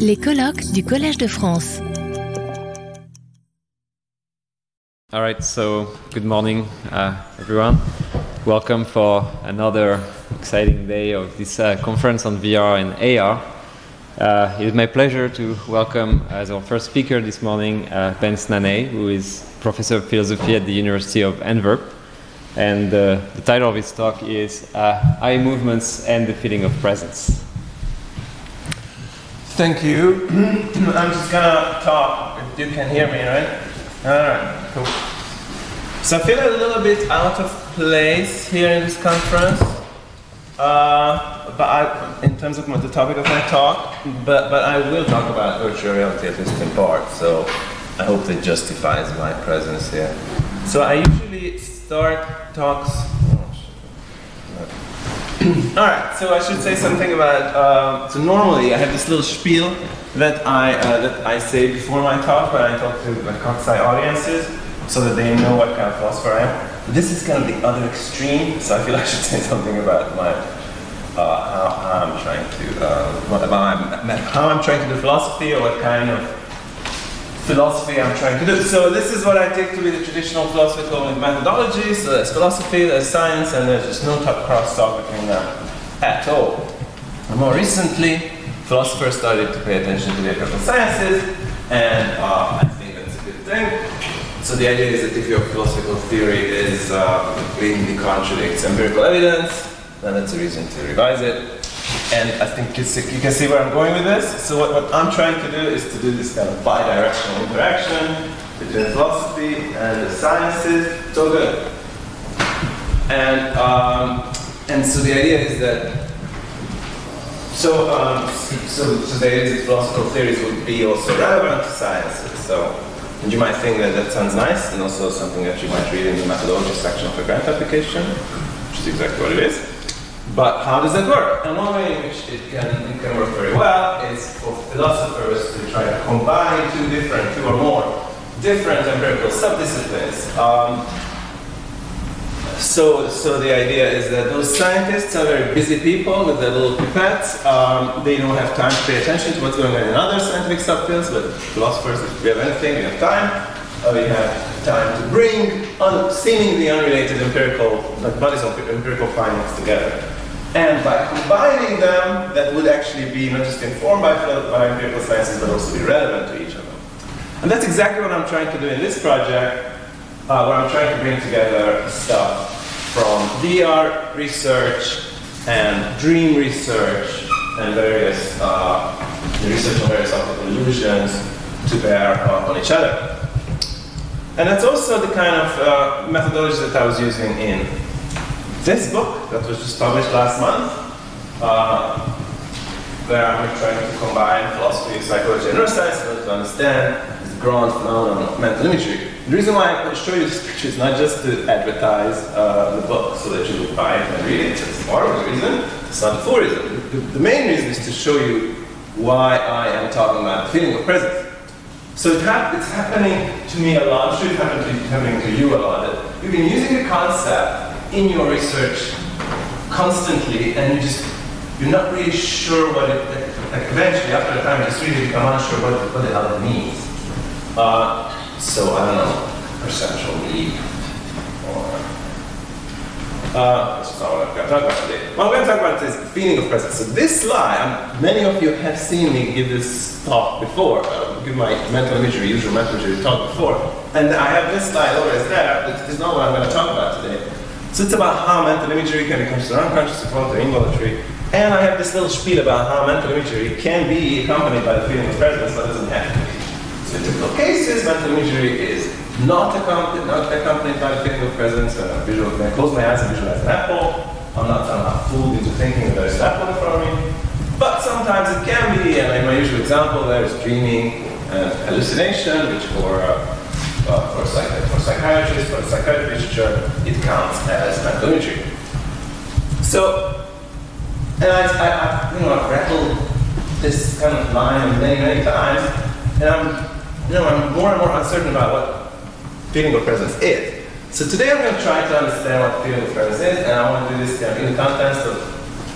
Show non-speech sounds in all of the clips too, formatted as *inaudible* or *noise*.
Les colloques du Collège de France. All right, so good morning, uh, everyone. Welcome for another exciting day of this uh, conference on VR and AR. Uh, it is my pleasure to welcome as our first speaker this morning uh, Bence Nanay, who is professor of philosophy at the University of Antwerp. And uh, the title of his talk is uh, Eye Movements and the Feeling of Presence. Thank you. *clears throat* I'm just gonna talk. If you can hear me, right? Alright, cool. So I feel a little bit out of place here in this conference. Uh, but I, in terms of the topic of my talk, but, but I will talk about virtual reality at least in part, so I hope that justifies my presence here. So I usually start talks. All right, so I should say something about. Um, so normally I have this little spiel that I uh, that I say before my talk when I talk to like outside audiences, so that they know what kind of philosopher I am. This is kind of the other extreme, so I feel I should say something about my uh, how, I'm trying to uh, what about my, how I'm trying to do philosophy or what kind of philosophy I'm trying to do. So this is what I take to be the traditional philosophical methodology. So there's philosophy, there's science, and there's just no top cross talk between them at all. And more recently, philosophers started to pay attention to the empirical sciences, and uh, I think that's a good thing. So the idea is that if your philosophical theory is uh, completely contradicts empirical evidence, then that's a reason to revise it. And I think you can see where I'm going with this. So what, what I'm trying to do is to do this kind of bi-directional interaction between philosophy and the sciences. So good. And, um, and so the idea is that so, um, so, so the idea is that philosophical theories would be also relevant to sciences. So, and you might think that that sounds nice, and also something that you might read in the methodology section of a grant application, which is exactly what it is. But how does that work? And one way in which it can, it can work very well is for philosophers to try to combine two different, two or more different empirical subdisciplines. Um, so, so the idea is that those scientists are very busy people with their little pipettes. Um, they don't have time to pay attention to what's going on in other scientific subfields, but philosophers, if we have anything, we have time. Uh, we have time to bring un- seemingly unrelated empirical, like bodies of empirical findings together. And by combining them, that would actually be not just informed by, by empirical sciences, but also be relevant to each other. And that's exactly what I'm trying to do in this project, uh, where I'm trying to bring together stuff from VR research and dream research and various uh, research on various optical illusions to bear uh, on each other. And that's also the kind of uh, methodology that I was using in this book that was just published last month, uh, where I'm trying to combine philosophy, psychology, and neuroscience in order to understand this grand phenomenon of mental imagery. The reason why I show you this picture is not just to advertise uh, the book so that you will buy it and read it. It's part of the reason. It's not the full reason. The, the main reason is to show you why I am talking about the feeling of presence. So it it's happening to me a lot. It's happening to, happening to you a lot. You've been using the concept in your research constantly, and you just you're not really sure what it. Like eventually, after a time, you just really become unsure what, what it means. Uh, so I don't know, perceptual need or uh, not what I'm going to talk about today. What I'm going to talk about is feeling of presence. So this slide, um, many of you have seen me give this talk before, uh, give my mental imagery, usual mental imagery talk before, and I have this slide always there. This is not what I'm going to talk about today. So it's about how mental imagery can be conscious or unconscious, voluntary, involuntary. And I have this little spiel about how mental imagery can be accompanied by the feeling of presence, but doesn't have to be. So in typical cases, mental imagery is not accompanied, not accompanied by the feeling of presence. When I, visual, when I close my eyes and visualize an apple, I'm not fooled into thinking that there's an apple in front of me. But sometimes it can be, and in my usual example, there is dreaming and hallucination, which for uh, for, psych- for psychiatrists, for psychiatric literature, it counts as imagery. So, and I, I, I, you know, I've rattled this kind of line many, many times, and I'm, you know, I'm more and more uncertain about what feeling of presence is. So today I'm going to try to understand what feeling of presence is, and I want to do this kind of in the context of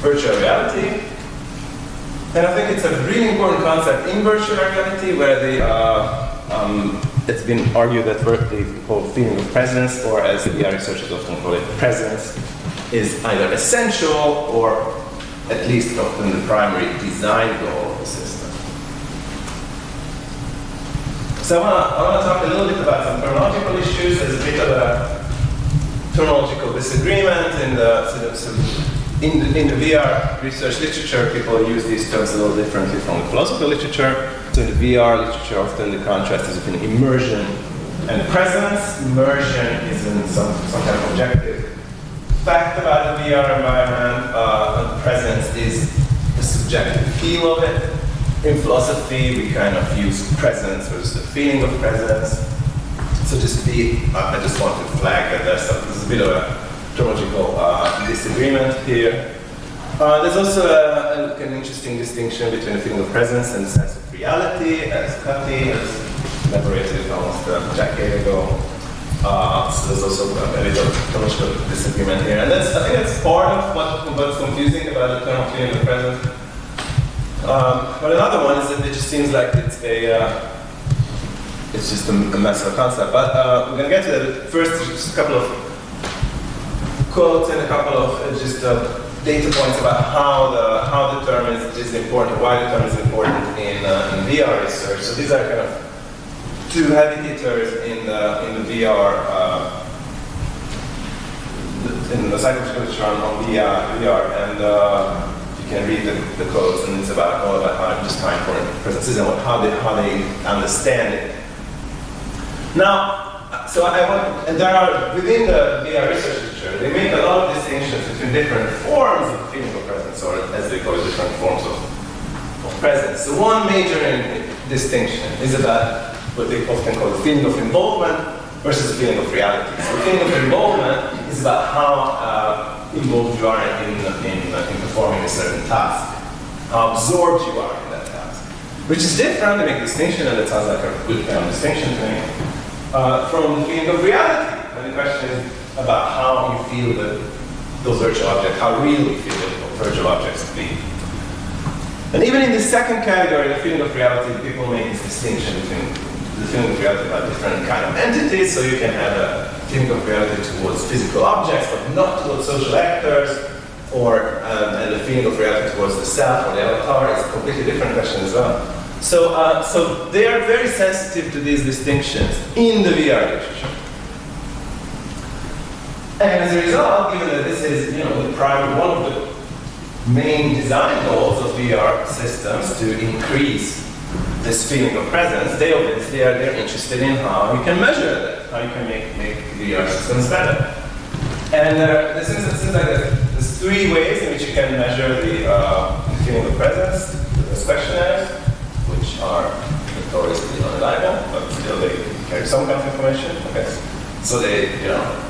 virtual reality. And I think it's a really important concept in virtual reality where the, uh, um, it's been argued that the whole feeling of presence, or as the researchers often call it, presence, is either essential or at least often the primary design goal of the system. So I want to talk a little bit about some terminological issues. There's a bit of a terminological disagreement in the, sort of, in the, in the VR research literature, people use these terms a little differently from the philosophical literature. So in the VR literature, often the contrast is between immersion and presence. Immersion is in some, some kind of objective fact about the VR environment. Uh, presence is the subjective feel of it. In philosophy, we kind of use presence versus the feeling of presence. So just be, uh, I just want to flag that there's, there's a bit of a terminological uh, disagreement here. Uh, there's also a, a, an interesting distinction between the feeling of presence and the sense of reality, as Kati has elaborated almost a decade ago. Uh, so there's also a bit of terminological disagreement here. And that's, I think that's part of what, what's confusing about the term of feeling of presence. Um, but another one is that it just seems like it's a, uh, it's just a, a mess of a concept. But uh, we're going to get to that. First, just a couple of quotes and a couple of uh, just uh, data points about how the how the term is, is important, why the term is important in, uh, in VR research. So these are kind of two heavy hitters in the in the VR. Uh, in the psychological literature on VR, VR and you can read the, the quotes, and it's about all about how just how important presence is and how they how they understand it. Now, so I want, and there are, within the VR research they make a lot of distinctions between different forms of of presence, or as they call it, different forms of, of presence. So one major in, distinction is about what they often call the feeling of involvement versus the feeling of reality. So the feeling of involvement is about how uh, involved you are in, in, in performing a certain task, how absorbed you are in that task, which is different, they make a distinction, and it sounds like a good of distinction to me uh, from the feeling of reality. And the question is about how you feel the, those virtual objects, how real you feel the virtual objects to be. And even in the second category, the feeling of reality, people make this distinction between the feeling of reality about different kind of entities. So you can have a feeling of reality towards physical objects, but not towards social actors, or um, and the feeling of reality towards the self or the avatar is a completely different question as well. So, uh, so they are very sensitive to these distinctions in the VR literature. And as a result, given that this is you know, the primary, one of the main design goals of VR systems to increase this feeling of presence, they obviously are they're interested in how you can measure that, how you can make, make VR systems better. And uh, this is, it seems like there's three ways in which you can measure the, uh, the feeling of presence, the questionnaires, which are notoriously unreliable, but still they carry some kind of information. Okay. So they, you know,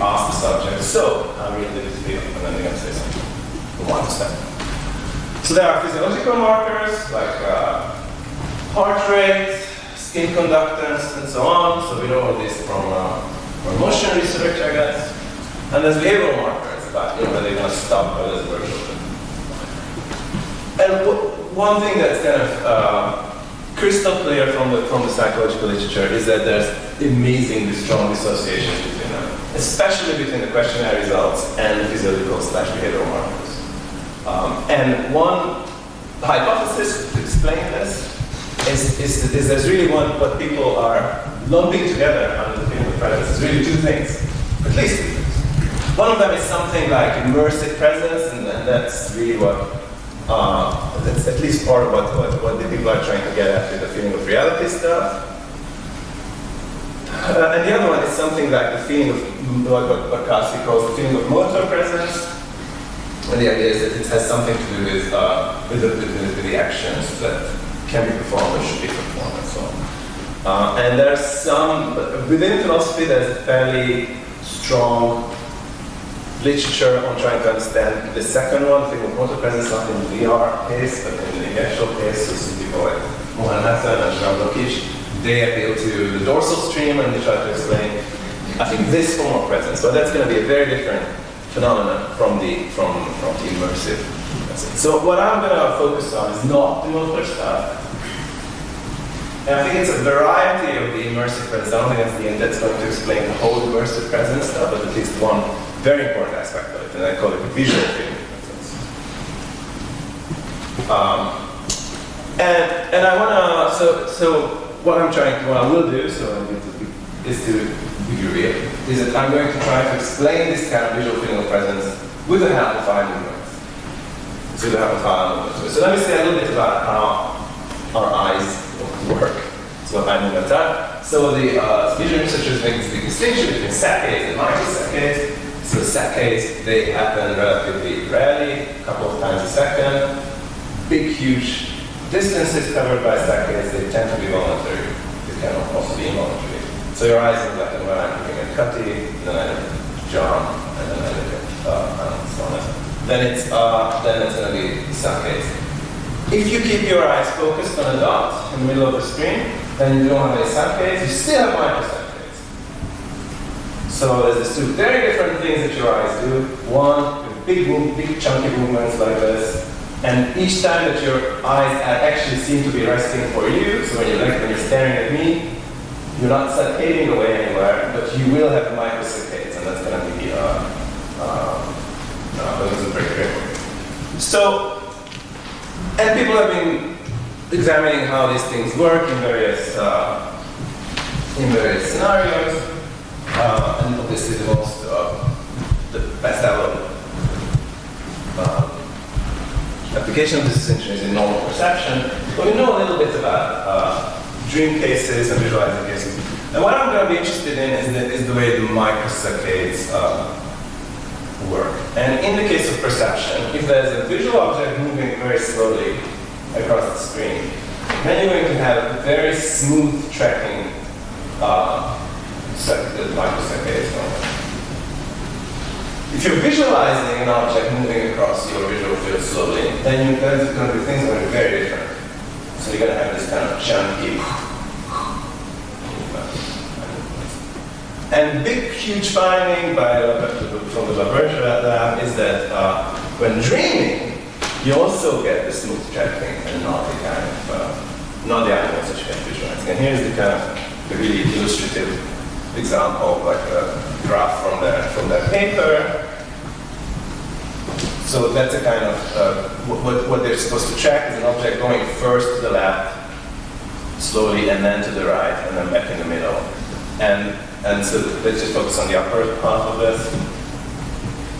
ask the subject, so how real did it feel? And then they're going to say something. We want to say. So there are physiological markers like uh, heart rate, skin conductance, and so on. So we know all this from, uh, from motion research, I guess. And there's behavioral markers about you know, whether they're going to stop or there's virtual. And one thing that's kind of uh, crystal clear from the, from the psychological literature is that there's amazingly strong them, especially between the questionnaire results and the physiological slash behavioral markers. Um, and one hypothesis to explain this is, is, there's really one, what people are lumping together under the theme of presence is really two things, at least two things. One of them is something like immersive presence, and, and that's really what uh, that's at least part of what, what, what, the people are trying to get at the feeling of reality stuff. Uh, and the other one is something like the feeling of what, what, what calls the feeling of motor presence. And the idea is that it has something to do with, uh, with, the, with, the actions that can be performed or should be performed and so on. Uh, and there's some, within philosophy, there's a fairly strong literature on trying to understand the second one, think of motor presence, not in the VR case, but in the actual case, so some people like and Lokish, they appeal to the dorsal stream and they try to explain, I think, this form of presence. But that's going to be a very different phenomenon from the, from, from the immersive So what I'm going to focus on is not the motor stuff. And I think it's a variety of the immersive presence. I don't think that's the end that's going to explain the whole immersive presence stuff, but at least one very important aspect of it, and I call it visual presence. Um, and, and I want to, so, so what I'm trying to, what I will do, so is to be real, is that I'm going to try to explain this kind of visual feeling of presence with an amplified movement. With an amplified movement. So let me say a little bit about how our eyes work. So what I by that. So the uh, visual researchers make big distinction between saccades and microsaccades. So saccades, they happen relatively rarely, a couple of times a second. Big, huge distances covered by saccades, they tend to be voluntary. They can also be involuntary. So your eyes are like when I'm looking at Cutty, then I look at John, and then I look at uh, on. Then it's uh, then it's going to be saccades. If you keep your eyes focused on a dot in the middle of the screen, then you don't have any saccades, you still have microsaccades. So there's two very different things that your eyes do. One, big, big chunky movements like this, and each time that your eyes actually seem to be resting for you, so when you're, like, when you're staring at me, you're not saccading away anywhere, but you will have microsaccades, and that's going to be uh, uh, uh, very critical. So, and people have been examining how these things work in various uh, in various scenarios, uh, and obviously the most uh, the best ever uh, of this is in normal perception. But we know a little bit about uh, dream cases and visualizing cases. And what I'm going to be interested in is the, is the way the microsaccades uh, work. And in the case of perception, if there's a visual object moving very slowly across the screen, then you're going to have very smooth tracking uh, microsaccades if you're visualizing an object moving across your visual field slowly, then you, there's going to be things that are very different. So you're going to have this kind of chunky. And big, huge finding by from the LaBerge lab is that uh, when dreaming, you also get the smooth tracking and not the kind of uh, not the animals that you can visualize. And here's the kind of the really illustrative example, like a graph from their from their paper. So that's a kind of uh, what, what they're supposed to track is an object going first to the left, slowly, and then to the right, and then back in the middle. And and so let's just focus on the upper half of this.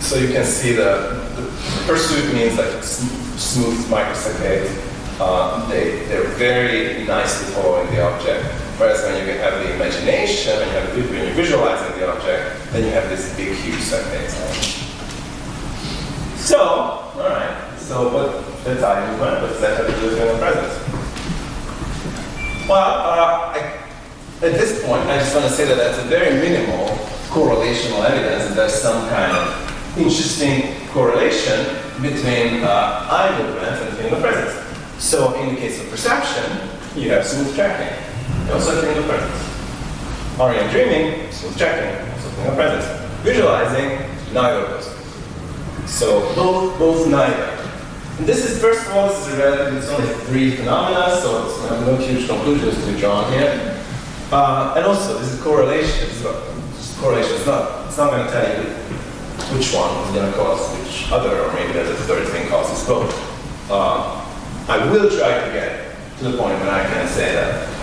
So you can see the, the pursuit means like smooth microsaccades. Uh, they, they're very nicely following the object. Whereas when you have the imagination, when, you have, when you're visualizing the object, then you have this big, huge saccades. So, all right. So what the time movement, what's that have to do with presence? Well, uh, I, at this point, I just want to say that that's a very minimal correlational evidence that there's some kind of interesting correlation between uh, eye movement and feeling of presence. So in the case of perception, you have smooth tracking. You also have feeling of presence. You dreaming? Smooth tracking, also feeling of presence. Visualizing, neither of those. So both, both neither. And this is, first of all, this is a relatively, it's only three phenomena, so it's no huge conclusions to be drawn here. Uh, and also, this is correlation. It's not, it's correlation. It's not, it's not going to tell you which one is going to cause which other, or maybe there's a third thing causes both. Uh, I will try to get to the point when I can say that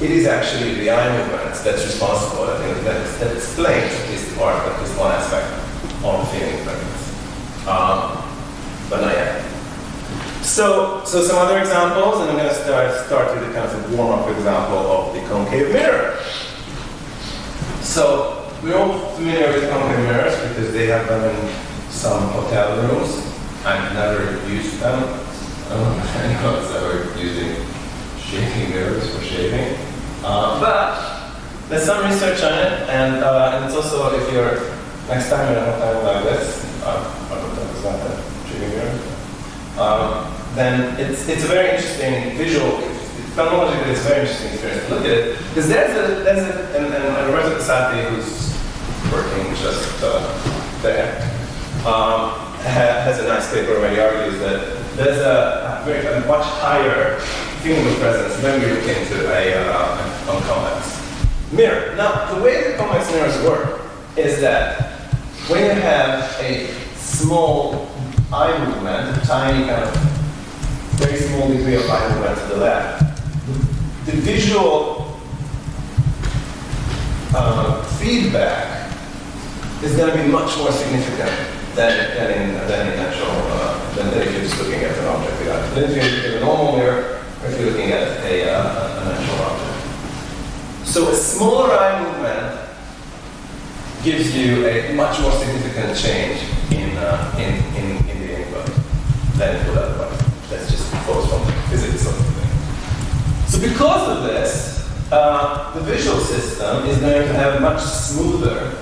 it is actually the eye movements that's responsible. I think that, that explains at least part, at least one aspect of feeling preference. Um, but not yet. So, so some other examples, and I'm going to start, start with a kind of a warm-up example of the concave mirror. So we're all familiar with concave mirrors because they have them in some hotel rooms. I've never used them. *laughs* I don't know anyone's ever using shaving mirrors for shaving. Uh, but there's some research on it, and, uh, and it's also if you're next time in a hotel like this, uh, I don't know if that shaving mirror. Um, then it's, it's a very interesting visual phenomenologically, it's a very interesting experience to look at it. Because there's a, there's a, and, and Roberto Casati, who's working just uh, there. Um, has a nice paper where he argues that there's a, a, very, a much higher feeling of presence when we look into a, uh, convex mirror. Now, the way the convex mirrors work is that when you have a small eye movement, a tiny kind of very small degree of eye movement to the left, the visual uh, feedback is going to be much more significant than, than, in, than in natural, uh, than, if you're just looking at an object without. Than if you're looking at a normal mirror, you're looking at a, uh, a natural object. So a smaller eye movement gives you a much more significant change in, uh, in, in, in the input than it would otherwise. That's just flows from the physics of the thing. So because of this, uh, the visual system is going to have much smoother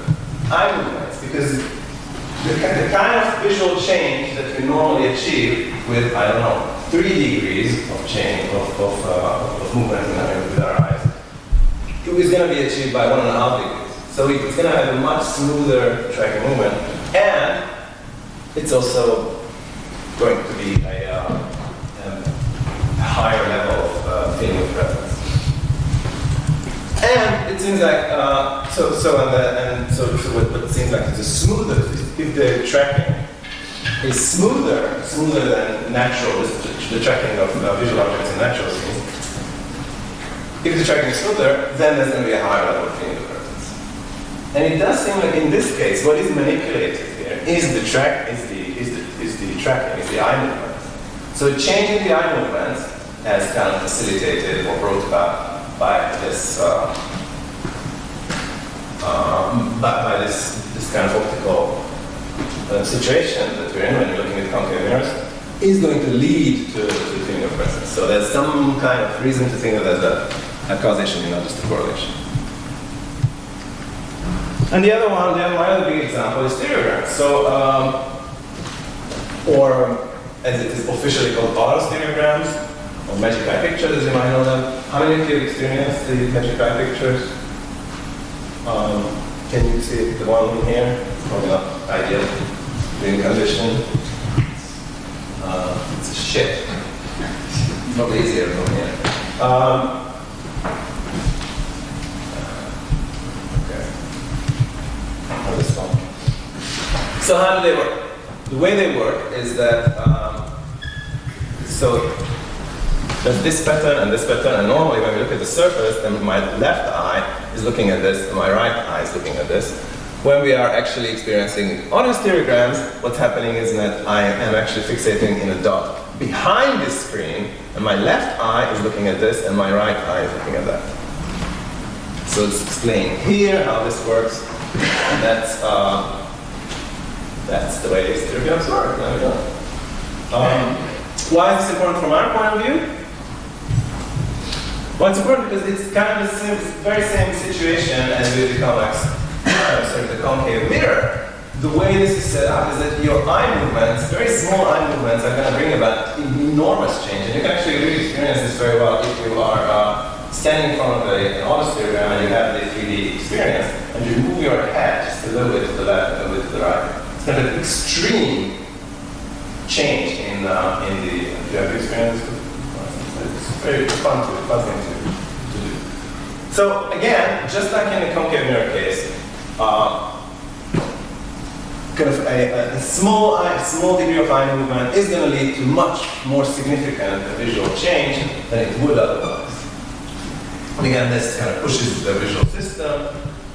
eye movements because the, the kind of visual change that you normally achieve with, I don't know, three degrees of change, of, of, uh, of movement with our eyes, is going to be achieved by one and a half degrees. So it's going to have a much smoother tracking movement, and it's also going to be a, uh, um, higher level of uh, feeling of presence. And it seems like uh, so so and, the, and so, so what, what it seems like is a smoother if the tracking is smoother smoother than natural the, tracking of uh, visual objects in natural scenes. If the tracking is smoother, then there's going to be a higher level of of presence. And it does seem like in this case, what is manipulated here is the track is the is the is the tracking is the eye movement. So changing the eye movement as kind of facilitated or brought about by this uh, by, by, this this kind of optical uh, situation that we're in when you're looking at concave mirrors is going to lead to, to feeling of presence. So there's some kind of reason to think that there's a, a causation, not just a correlation. And the other one, the other, my other big example is stereograms. So, um, or as it is officially called autostereograms, or magic eye pictures, as you might know them. How many of you have experienced the magic eye pictures? Um, can you see the one here? Probably not ideal viewing condition. Uh, it's a shit. Probably easier from here. Um, okay. Oh, this one. So how do they work? The way they work is that um, so there's this pattern and this pattern, and normally when we look at the surface, then my left eye is looking at this, and my right eye is looking at this. When we are actually experiencing on stereograms, what's happening is that I am actually fixating in a dot behind this screen, and my left eye is looking at this, and my right eye is looking at that. So it's explained here how this works, that's uh, that's the way stereograms work. There we go. Um, why is this important from our point of view? Well, it's important because it's kind of the same, very same situation as with the convex, sorry, the concave mirror. The way this is set up is that your eye movements, very small eye movements, are going to bring about enormous change. And you can actually really experience this very well if you are uh, standing in front of a, an autostereogram and you have the 3D experience, and you move your head just a little bit to the left a little bit to the right. It's kind of extreme change in, uh, in the, do you have experience? It's very fun to, fun thing to, to do. So again, just like in the concave mirror case, uh, kind of a, a, small, a small degree of eye movement is going to lead to much more significant visual change than it would otherwise. And again, this kind of pushes the visual system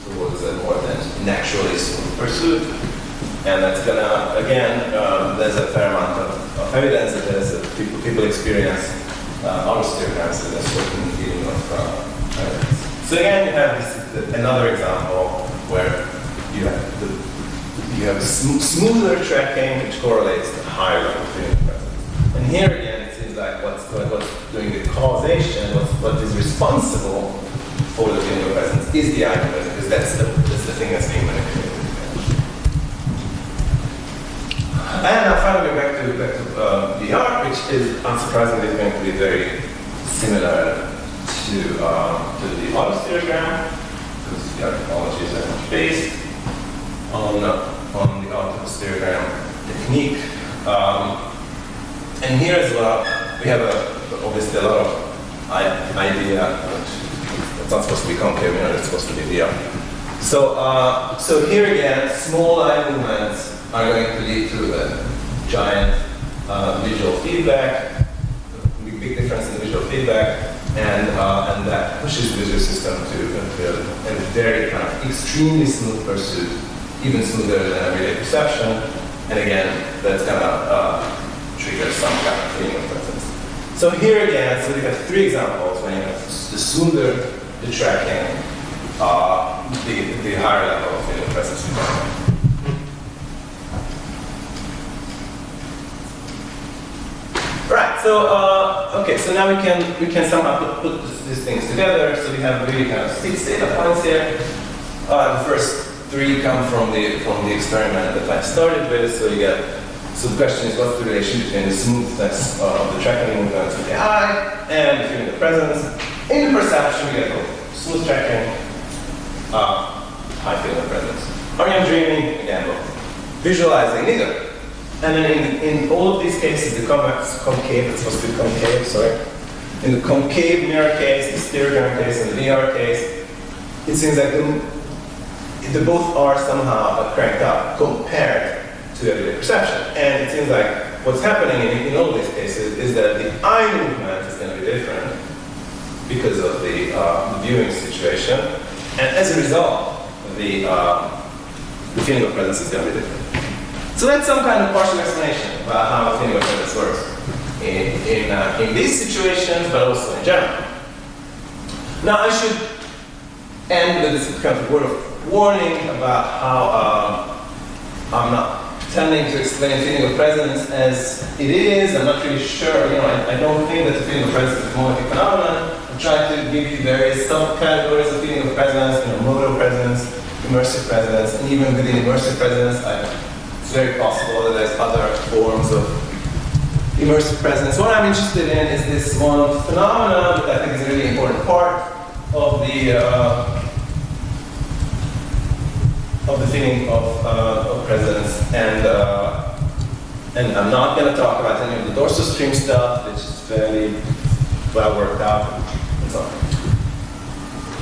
towards a more than naturally smooth pursuit. And that's gonna, again, um, there's a fair amount of, of evidence that there's that people, people experience uh, autostereograms with a certain feeling of uh. So again, you have this, another example where you have the, you have sm smoother tracking which correlates to higher level feeling presence. And here again, it seems like what's, what's doing the causation, what's, what is responsible for the feeling presence is the eye presence, because that's the, that's the thing that's being manipulated. And now finally back to, back to uh, VR, which is unsurprisingly going to be very similar to, um, to the autostereogram, because the technology is based on, on the stereogram technique. Um, and here as well, we have a, obviously a lot of idea, it's not supposed to be concave, you know, it's supposed to be VR. So, uh, so here again, small eye movements are going to lead to a giant uh, visual feedback, big difference in visual feedback, and, uh, and that pushes the visual system to, to a very kind of extremely smooth pursuit, even smoother than everyday perception. And again, that's going to uh, trigger some kind of feeling of presence. So here again, so we have three examples when you have the smoother the tracking, uh, the, the higher level of feeling presence Right. So uh, okay. So now we can we can somehow put, put these things together. So we have really kind of six data points here. Uh, the first three come from the from the experiment that I started with. So you get. So the question is, what's the relation between the smoothness of the tracking movements the eye and the feeling of presence? In the perception, we get both smooth tracking, uh, high feeling of presence. you dreaming, again, both. Visualizing, neither. And then in, in all of these cases, the convex concave, it's supposed to be concave, sorry. In the concave mirror case, the stereogram case, and the VR case, it seems like the, the both are somehow cranked up compared to everyday perception. And it seems like what's happening in, in all these cases is that the eye movement is going to be different because of the, uh, the viewing situation. And as a result, the, uh, the feeling of presence is going to be different. So that's some kind of partial explanation about how feeling of presence works in, in, uh, in these situations, but also in general. Now I should end with this kind of word of warning about how um, I'm not tending to explain feeling of presence as it is. I'm not really sure. You know, I, I don't think that the feeling of presence is a monolithic phenomenon. I'm trying to give you various subcategories of feeling of presence. You know, modal presence, immersive presence, and even within immersive presence, I it's very possible that there's other forms of immersive presence. What I'm interested in is this one phenomenon that I think is a really important part of the uh, of the feeling of, uh, of presence, and uh, and I'm not going to talk about any of the dorsal stream stuff, which is fairly well worked out and so on.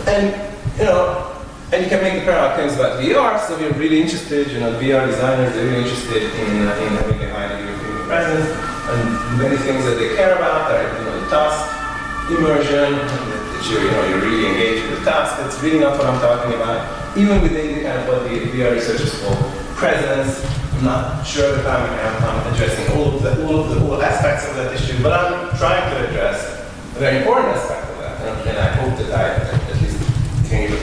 And you know, and you can make the parallel claims about VR, so we're really interested, you know, VR designers are really interested in, uh, in having a high degree of presence, and many things that they care about are, you know, the task, immersion, that you, you know, you're really engaged with the task. That's really not what I'm talking about. Even within the kind of what the VR researchers call presence, I'm not sure that I'm, I'm addressing all of, the, all of the all aspects of that issue, but I'm trying to address a very important aspect of that, and, I hope that I